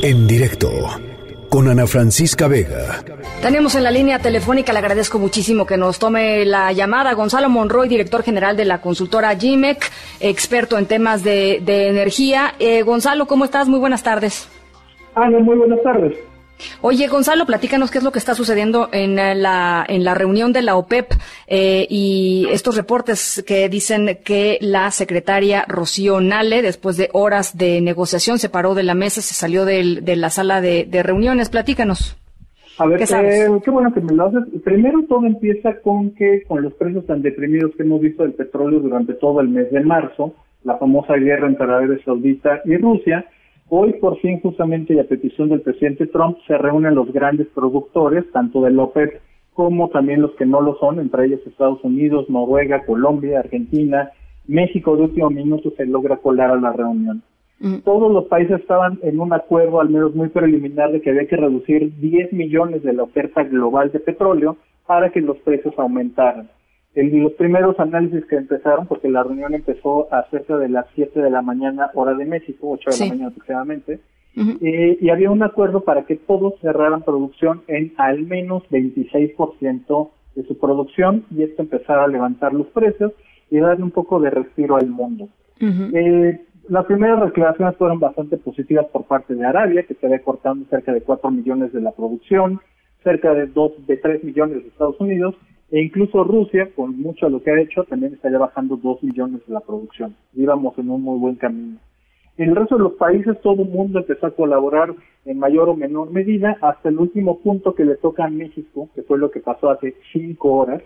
En directo con Ana Francisca Vega. Tenemos en la línea telefónica, le agradezco muchísimo que nos tome la llamada, Gonzalo Monroy, director general de la consultora GIMEC, experto en temas de, energía. Eh, Gonzalo, ¿cómo estás? Muy buenas tardes. Ana, muy buenas tardes. Oye, Gonzalo, platícanos qué es lo que está sucediendo en la, en la reunión de la OPEP eh, y estos reportes que dicen que la secretaria Rocío Nale, después de horas de negociación, se paró de la mesa, se salió de la sala de, reuniones. Platícanos. A ver, ¿Qué, eh, qué, bueno que me lo haces. Primero todo empieza con que con los precios tan deprimidos que hemos visto del petróleo durante todo el mes de marzo, la famosa guerra entre Arabia Saudita y Rusia, Hoy, por fin, justamente y a petición del presidente Trump, se reúnen los grandes productores, tanto del OPEP como también los que no lo son, entre ellos Estados Unidos, Noruega, Colombia, Argentina, México de último minuto se logra colar a la reunión. Mm. Todos los países estaban en un acuerdo, al menos muy preliminar, de que había que reducir 10 millones de la oferta global de petróleo para que los precios aumentaran en los primeros análisis que empezaron, porque la reunión empezó a cerca de las 7 de la mañana, hora de México, 8 de la mañana aproximadamente, eh, y había un acuerdo para que todos cerraran producción en al menos 26% de su producción y esto empezara a levantar los precios y darle un poco de respiro al mundo. eh, las primeras declaraciones fueron bastante positivas por parte de Arabia, que se había cortando cerca de 4 millones de la producción, cerca de 2, de 3 millones de Estados Unidos, e incluso Rusia, con mucho de lo que ha hecho, también está ya bajando 2 millones de la producción. Íbamos en un muy buen camino. En el resto de los países todo el mundo empezó a colaborar en mayor o menor medida hasta el último punto que le toca a México, que fue lo que pasó hace cinco horas,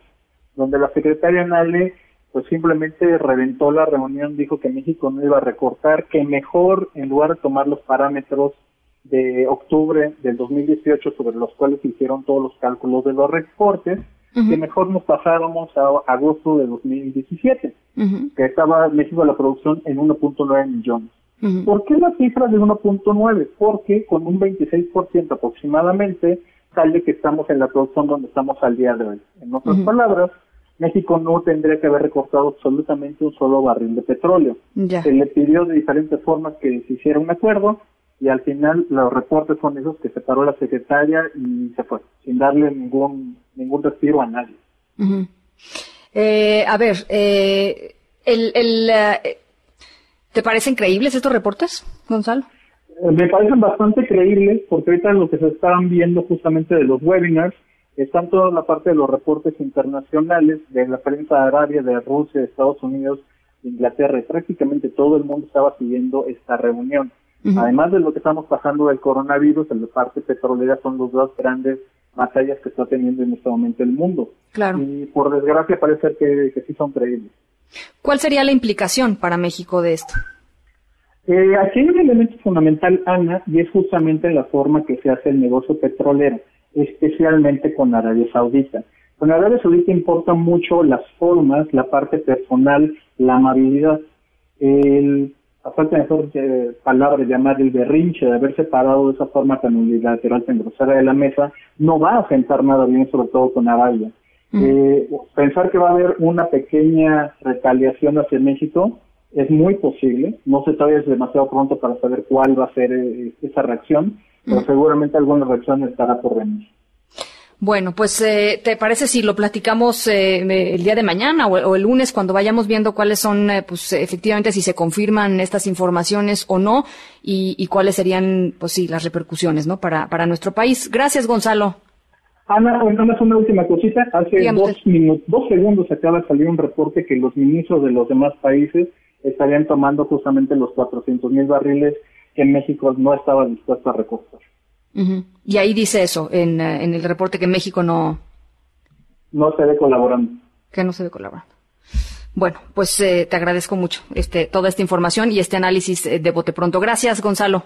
donde la secretaria Nale pues simplemente reventó la reunión, dijo que México no iba a recortar, que mejor en lugar de tomar los parámetros de octubre del 2018 sobre los cuales se hicieron todos los cálculos de los recortes, que mejor nos pasáramos a agosto de 2017, que estaba México la producción en 1.9 millones. ¿Por qué la cifra de 1.9? Porque con un 26% aproximadamente sale que estamos en la producción donde estamos al día de hoy. En otras palabras, México no tendría que haber recortado absolutamente un solo barril de petróleo. Se le pidió de diferentes formas que se hiciera un acuerdo, y al final los reportes son esos que se paró la secretaria y se fue, sin darle ningún, ningún respiro a nadie. eh, a ver, eh, el, el, eh, ¿te parecen creíbles estos reportes, Gonzalo? Eh, me parecen bastante creíbles porque ahorita lo que se estaban viendo justamente de los webinars están toda la parte de los reportes internacionales de la prensa Arabia, de Rusia, de Estados Unidos, de Inglaterra y prácticamente todo el mundo estaba siguiendo esta reunión. Además de lo que estamos pasando del coronavirus, en la parte petrolera son los dos grandes batallas que está teniendo en este momento el mundo. Claro. Y por desgracia parece que, que sí son creíbles. ¿Cuál sería la implicación para México de esto? Eh, aquí hay un elemento fundamental, Ana, y es justamente la forma que se hace el negocio petrolero, especialmente con Arabia Saudita. Con Arabia Saudita importan mucho las formas, la parte personal, la amabilidad. El a falta de mejor eh, palabra, llamar el berrinche de haberse parado de esa forma tan unilateral, tan grosera de la mesa, no va a sentar nada bien, sobre todo con Arabia. Mm. Eh, pensar que va a haber una pequeña retaliación hacia México es muy posible, no se todavía es demasiado pronto para saber cuál va a ser eh, esa reacción, pero mm. seguramente alguna reacción estará por venir. Bueno, pues eh, ¿te parece si lo platicamos eh, el día de mañana o, el lunes cuando vayamos viendo cuáles son, eh, pues efectivamente, si se confirman estas informaciones o no y, cuáles serían, pues sí, las repercusiones, ¿no? Para, para nuestro país. Gracias, Gonzalo. Ana, más una última cosita. Hace dos, minutos, dos segundos acaba de salir un reporte que los ministros de los demás países estarían tomando justamente los 400 mil barriles que México no estaba dispuesto a recortar. Y ahí dice eso, en, eh, en, el reporte que México no... No se ve colaborando. Que no se ve colaborando. Bueno, pues eh, te agradezco mucho este, toda esta información y este análisis eh, de bote pronto. Gracias, Gonzalo.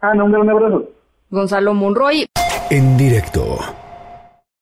Ah, no, un abrazo. Gonzalo Monroy. En directo.